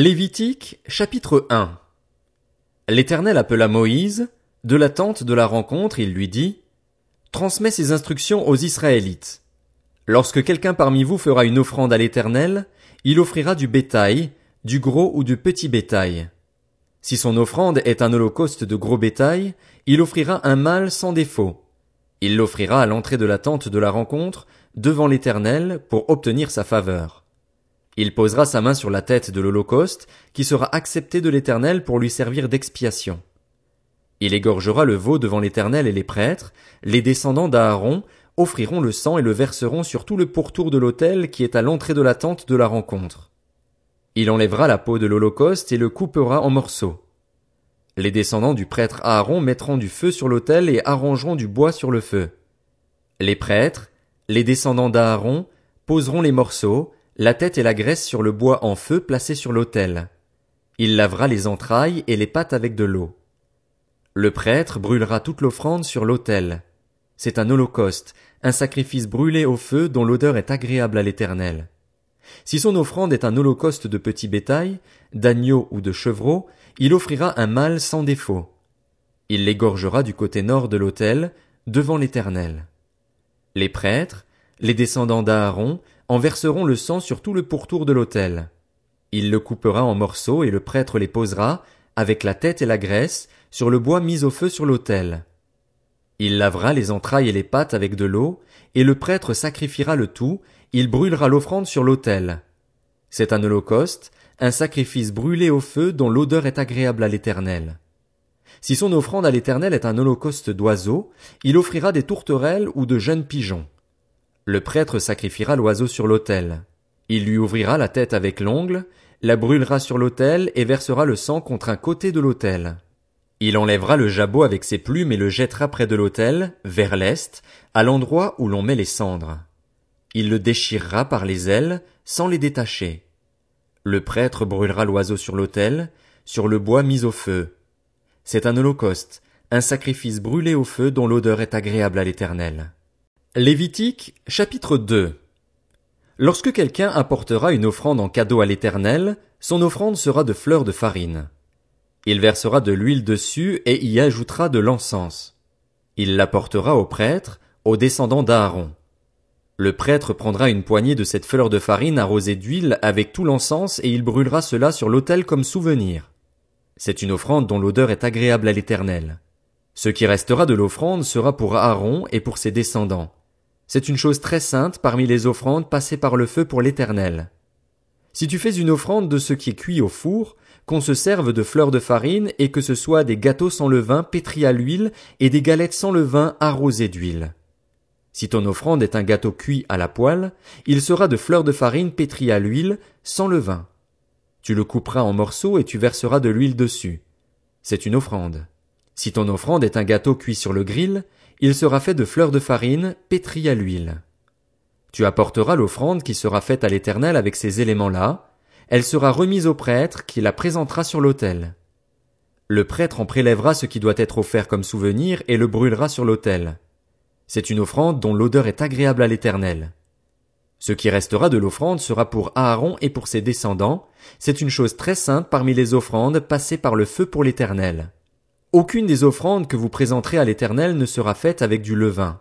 Lévitique, chapitre 1 L'Éternel appela Moïse, de la tente de la rencontre, il lui dit, Transmets ces instructions aux Israélites. Lorsque quelqu'un parmi vous fera une offrande à l'Éternel, il offrira du bétail, du gros ou du petit bétail. Si son offrande est un holocauste de gros bétail, il offrira un mâle sans défaut. Il l'offrira à l'entrée de la tente de la rencontre, devant l'Éternel, pour obtenir sa faveur. Il posera sa main sur la tête de l'Holocauste, qui sera accepté de l'Éternel pour lui servir d'expiation. Il égorgera le veau devant l'Éternel et les prêtres, les descendants d'Aaron offriront le sang et le verseront sur tout le pourtour de l'autel qui est à l'entrée de la tente de la rencontre. Il enlèvera la peau de l'Holocauste et le coupera en morceaux. Les descendants du prêtre Aaron mettront du feu sur l'autel et arrangeront du bois sur le feu. Les prêtres, les descendants d'Aaron, poseront les morceaux, la tête et la graisse sur le bois en feu placé sur l'autel. Il lavera les entrailles et les pattes avec de l'eau. Le prêtre brûlera toute l'offrande sur l'autel. C'est un holocauste, un sacrifice brûlé au feu dont l'odeur est agréable à l'éternel. Si son offrande est un holocauste de petit bétail, d'agneau ou de chevreau, il offrira un mâle sans défaut. Il l'égorgera du côté nord de l'autel, devant l'éternel. Les prêtres, les descendants d'Aaron, en verseront le sang sur tout le pourtour de l'autel. Il le coupera en morceaux et le prêtre les posera, avec la tête et la graisse, sur le bois mis au feu sur l'autel. Il lavera les entrailles et les pattes avec de l'eau, et le prêtre sacrifiera le tout, il brûlera l'offrande sur l'autel. C'est un holocauste, un sacrifice brûlé au feu dont l'odeur est agréable à l'éternel. Si son offrande à l'éternel est un holocauste d'oiseaux, il offrira des tourterelles ou de jeunes pigeons. Le prêtre sacrifiera l'oiseau sur l'autel. Il lui ouvrira la tête avec l'ongle, la brûlera sur l'autel et versera le sang contre un côté de l'autel. Il enlèvera le jabot avec ses plumes et le jettera près de l'autel, vers l'est, à l'endroit où l'on met les cendres. Il le déchirera par les ailes, sans les détacher. Le prêtre brûlera l'oiseau sur l'autel, sur le bois mis au feu. C'est un holocauste, un sacrifice brûlé au feu dont l'odeur est agréable à l'éternel. Lévitique, chapitre 2 Lorsque quelqu'un apportera une offrande en cadeau à l'Éternel, son offrande sera de fleurs de farine. Il versera de l'huile dessus et y ajoutera de l'encens. Il l'apportera au prêtre, aux descendants d'Aaron. Le prêtre prendra une poignée de cette fleur de farine arrosée d'huile avec tout l'encens et il brûlera cela sur l'autel comme souvenir. C'est une offrande dont l'odeur est agréable à l'Éternel. Ce qui restera de l'offrande sera pour Aaron et pour ses descendants. C'est une chose très sainte parmi les offrandes passées par le feu pour l'Éternel. Si tu fais une offrande de ce qui est cuit au four, qu'on se serve de fleurs de farine et que ce soit des gâteaux sans levain pétris à l'huile et des galettes sans levain arrosées d'huile. Si ton offrande est un gâteau cuit à la poêle, il sera de fleurs de farine pétries à l'huile, sans levain. Tu le couperas en morceaux et tu verseras de l'huile dessus. C'est une offrande. Si ton offrande est un gâteau cuit sur le grill, il sera fait de fleurs de farine pétries à l'huile. Tu apporteras l'offrande qui sera faite à l'Éternel avec ces éléments-là, elle sera remise au prêtre qui la présentera sur l'autel. Le prêtre en prélèvera ce qui doit être offert comme souvenir et le brûlera sur l'autel. C'est une offrande dont l'odeur est agréable à l'Éternel. Ce qui restera de l'offrande sera pour Aaron et pour ses descendants, c'est une chose très sainte parmi les offrandes passées par le feu pour l'Éternel. Aucune des offrandes que vous présenterez à l'Éternel ne sera faite avec du levain.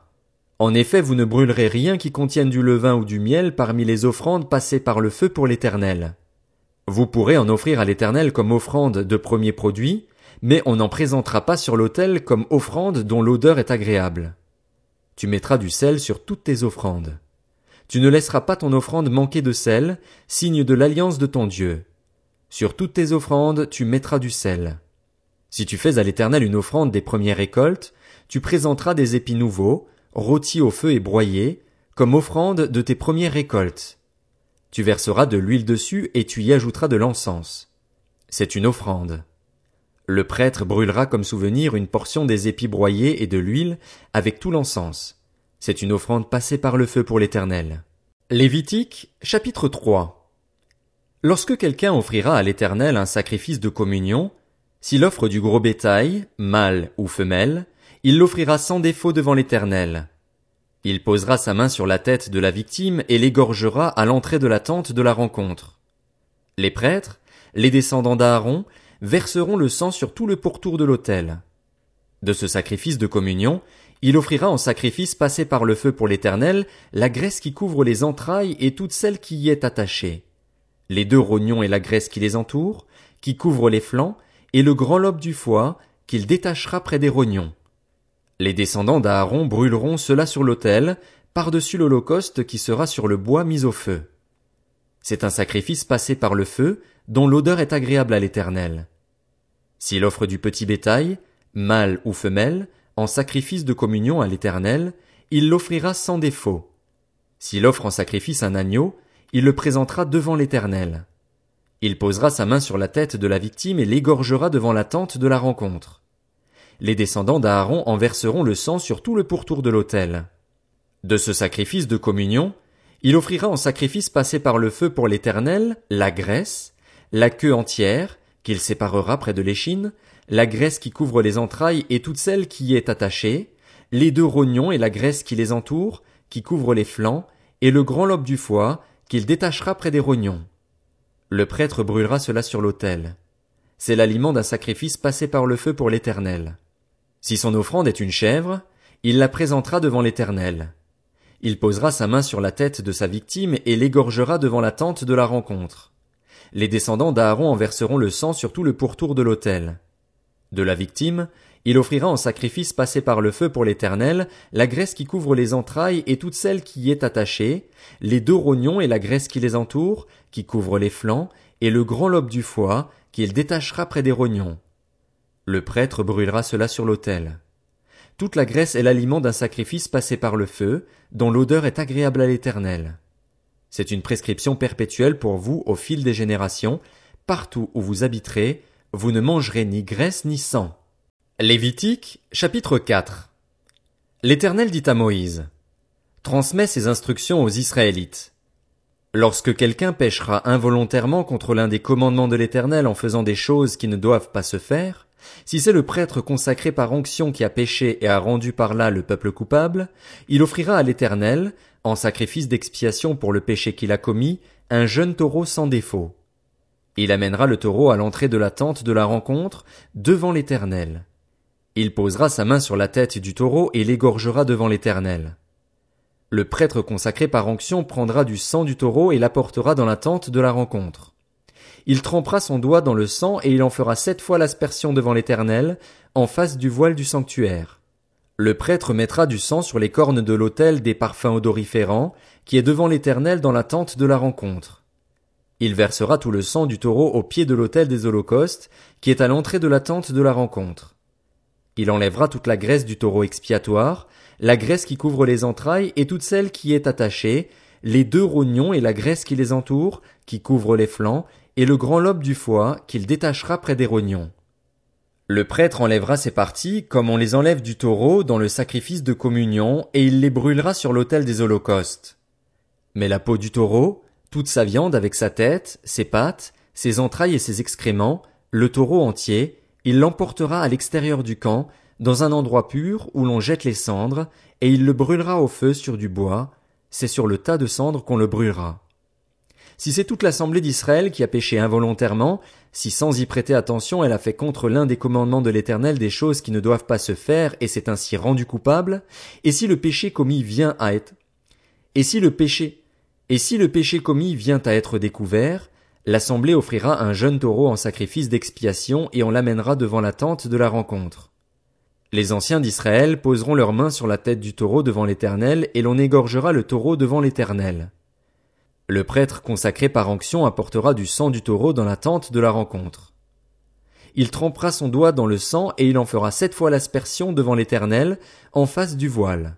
En effet, vous ne brûlerez rien qui contienne du levain ou du miel parmi les offrandes passées par le feu pour l'Éternel. Vous pourrez en offrir à l'Éternel comme offrande de premier produit, mais on n'en présentera pas sur l'autel comme offrande dont l'odeur est agréable. Tu mettras du sel sur toutes tes offrandes. Tu ne laisseras pas ton offrande manquer de sel, signe de l'alliance de ton Dieu. Sur toutes tes offrandes, tu mettras du sel. Si tu fais à l'Éternel une offrande des premières récoltes, tu présenteras des épis nouveaux, rôtis au feu et broyés, comme offrande de tes premières récoltes. Tu verseras de l'huile dessus et tu y ajouteras de l'encens. C'est une offrande. Le prêtre brûlera comme souvenir une portion des épis broyés et de l'huile avec tout l'encens. C'est une offrande passée par le feu pour l'Éternel. Lévitique, chapitre 3. Lorsque quelqu'un offrira à l'Éternel un sacrifice de communion, s'il offre du gros bétail, mâle ou femelle, il l'offrira sans défaut devant l'Éternel. Il posera sa main sur la tête de la victime et l'égorgera à l'entrée de la tente de la rencontre. Les prêtres, les descendants d'Aaron verseront le sang sur tout le pourtour de l'autel. De ce sacrifice de communion, il offrira en sacrifice passé par le feu pour l'Éternel la graisse qui couvre les entrailles et toute celle qui y est attachée, les deux rognons et la graisse qui les entoure, qui couvre les flancs, et le grand lobe du foie, qu'il détachera près des rognons. Les descendants d'Aaron brûleront cela sur l'autel, par-dessus l'holocauste qui sera sur le bois mis au feu. C'est un sacrifice passé par le feu, dont l'odeur est agréable à l'Éternel. S'il offre du petit bétail, mâle ou femelle, en sacrifice de communion à l'Éternel, il l'offrira sans défaut. S'il offre en sacrifice un agneau, il le présentera devant l'Éternel. Il posera sa main sur la tête de la victime et l'égorgera devant la tente de la rencontre. Les descendants d'Aaron en verseront le sang sur tout le pourtour de l'autel. De ce sacrifice de communion, il offrira en sacrifice passé par le feu pour l'Éternel la graisse, la queue entière, qu'il séparera près de l'échine, la graisse qui couvre les entrailles et toute celle qui y est attachée, les deux rognons et la graisse qui les entoure, qui couvre les flancs, et le grand lobe du foie, qu'il détachera près des rognons. Le prêtre brûlera cela sur l'autel. C'est l'aliment d'un sacrifice passé par le feu pour l'Éternel. Si son offrande est une chèvre, il la présentera devant l'Éternel. Il posera sa main sur la tête de sa victime et l'égorgera devant la tente de la rencontre. Les descendants d'Aaron en verseront le sang sur tout le pourtour de l'autel. De la victime, il offrira en sacrifice passé par le feu pour l'Éternel la graisse qui couvre les entrailles et toute celle qui y est attachée, les deux rognons et la graisse qui les entoure, qui couvre les flancs, et le grand lobe du foie, qu'il détachera près des rognons. Le prêtre brûlera cela sur l'autel. Toute la graisse est l'aliment d'un sacrifice passé par le feu, dont l'odeur est agréable à l'Éternel. C'est une prescription perpétuelle pour vous au fil des générations, partout où vous habiterez, vous ne mangerez ni graisse ni sang. Lévitique, chapitre 4 L'Éternel dit à Moïse, Transmets ces instructions aux Israélites. Lorsque quelqu'un péchera involontairement contre l'un des commandements de l'Éternel en faisant des choses qui ne doivent pas se faire, si c'est le prêtre consacré par onction qui a péché et a rendu par là le peuple coupable, il offrira à l'Éternel, en sacrifice d'expiation pour le péché qu'il a commis, un jeune taureau sans défaut. Il amènera le taureau à l'entrée de la tente de la rencontre, devant l'Éternel. Il posera sa main sur la tête du taureau et l'égorgera devant l'Éternel. Le prêtre consacré par onction prendra du sang du taureau et l'apportera dans la tente de la rencontre. Il trempera son doigt dans le sang et il en fera sept fois l'aspersion devant l'Éternel, en face du voile du sanctuaire. Le prêtre mettra du sang sur les cornes de l'autel des parfums odoriférants, qui est devant l'Éternel dans la tente de la rencontre. Il versera tout le sang du taureau au pied de l'autel des holocaustes, qui est à l'entrée de la tente de la rencontre. Il enlèvera toute la graisse du taureau expiatoire, la graisse qui couvre les entrailles et toute celle qui est attachée, les deux rognons et la graisse qui les entoure, qui couvre les flancs, et le grand lobe du foie qu'il détachera près des rognons. Le prêtre enlèvera ces parties comme on les enlève du taureau dans le sacrifice de communion et il les brûlera sur l'autel des holocaustes. Mais la peau du taureau, toute sa viande avec sa tête, ses pattes, ses entrailles et ses excréments, le taureau entier, il l'emportera à l'extérieur du camp, dans un endroit pur où l'on jette les cendres, et il le brûlera au feu sur du bois, c'est sur le tas de cendres qu'on le brûlera. Si c'est toute l'assemblée d'Israël qui a péché involontairement, si sans y prêter attention elle a fait contre l'un des commandements de l'Éternel des choses qui ne doivent pas se faire et s'est ainsi rendu coupable, et si le péché commis vient à être, et si le péché, et si le péché commis vient à être découvert, l'assemblée offrira un jeune taureau en sacrifice d'expiation et on l'amènera devant la tente de la rencontre. Les anciens d'Israël poseront leurs mains sur la tête du taureau devant l'Éternel et l'on égorgera le taureau devant l'Éternel. Le prêtre consacré par onction apportera du sang du taureau dans la tente de la rencontre. Il trempera son doigt dans le sang et il en fera sept fois l'aspersion devant l'Éternel, en face du voile.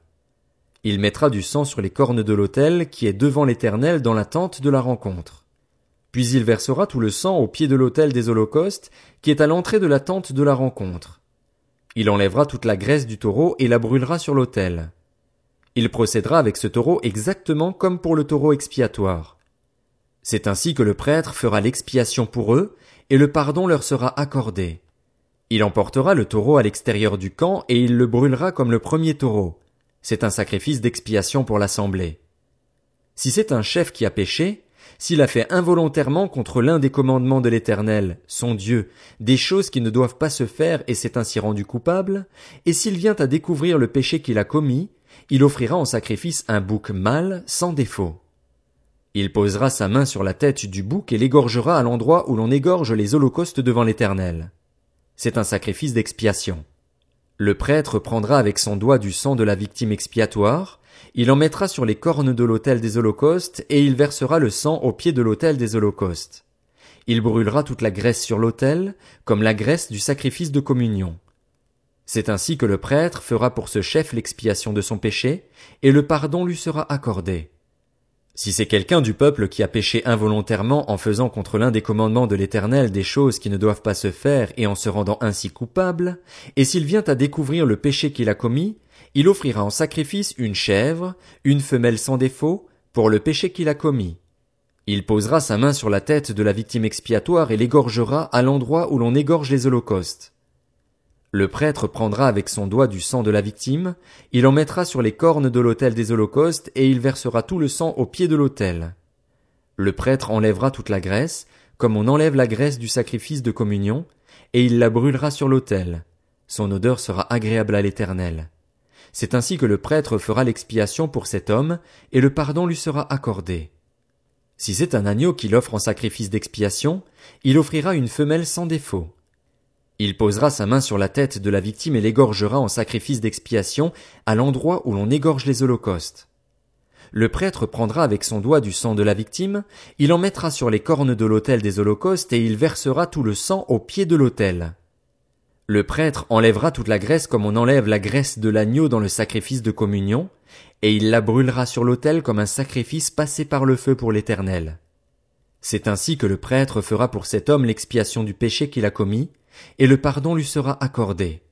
Il mettra du sang sur les cornes de l'autel qui est devant l'Éternel dans la tente de la rencontre. Puis il versera tout le sang au pied de l'autel des holocaustes, qui est à l'entrée de la tente de la rencontre. Il enlèvera toute la graisse du taureau et la brûlera sur l'autel. Il procédera avec ce taureau exactement comme pour le taureau expiatoire. C'est ainsi que le prêtre fera l'expiation pour eux, et le pardon leur sera accordé. Il emportera le taureau à l'extérieur du camp et il le brûlera comme le premier taureau. C'est un sacrifice d'expiation pour l'assemblée. Si c'est un chef qui a péché, s'il a fait involontairement contre l'un des commandements de l'Éternel, son Dieu, des choses qui ne doivent pas se faire et s'est ainsi rendu coupable, et s'il vient à découvrir le péché qu'il a commis, il offrira en sacrifice un bouc mâle sans défaut. Il posera sa main sur la tête du bouc et l'égorgera à l'endroit où l'on égorge les holocaustes devant l'Éternel. C'est un sacrifice d'expiation. Le prêtre prendra avec son doigt du sang de la victime expiatoire, il en mettra sur les cornes de l'autel des holocaustes, et il versera le sang au pied de l'autel des holocaustes. Il brûlera toute la graisse sur l'autel, comme la graisse du sacrifice de communion. C'est ainsi que le prêtre fera pour ce chef l'expiation de son péché, et le pardon lui sera accordé. Si c'est quelqu'un du peuple qui a péché involontairement en faisant contre l'un des commandements de l'Éternel des choses qui ne doivent pas se faire et en se rendant ainsi coupable, et s'il vient à découvrir le péché qu'il a commis, il offrira en sacrifice une chèvre, une femelle sans défaut, pour le péché qu'il a commis. Il posera sa main sur la tête de la victime expiatoire et l'égorgera à l'endroit où l'on égorge les holocaustes. Le prêtre prendra avec son doigt du sang de la victime, il en mettra sur les cornes de l'autel des holocaustes et il versera tout le sang au pied de l'autel. Le prêtre enlèvera toute la graisse, comme on enlève la graisse du sacrifice de communion, et il la brûlera sur l'autel. Son odeur sera agréable à l'Éternel. C'est ainsi que le prêtre fera l'expiation pour cet homme, et le pardon lui sera accordé. Si c'est un agneau qu'il offre en sacrifice d'expiation, il offrira une femelle sans défaut. Il posera sa main sur la tête de la victime et l'égorgera en sacrifice d'expiation à l'endroit où l'on égorge les holocaustes. Le prêtre prendra avec son doigt du sang de la victime, il en mettra sur les cornes de l'autel des holocaustes et il versera tout le sang au pied de l'autel. Le prêtre enlèvera toute la graisse comme on enlève la graisse de l'agneau dans le sacrifice de communion, et il la brûlera sur l'autel comme un sacrifice passé par le feu pour l'Éternel. C'est ainsi que le prêtre fera pour cet homme l'expiation du péché qu'il a commis, et le pardon lui sera accordé.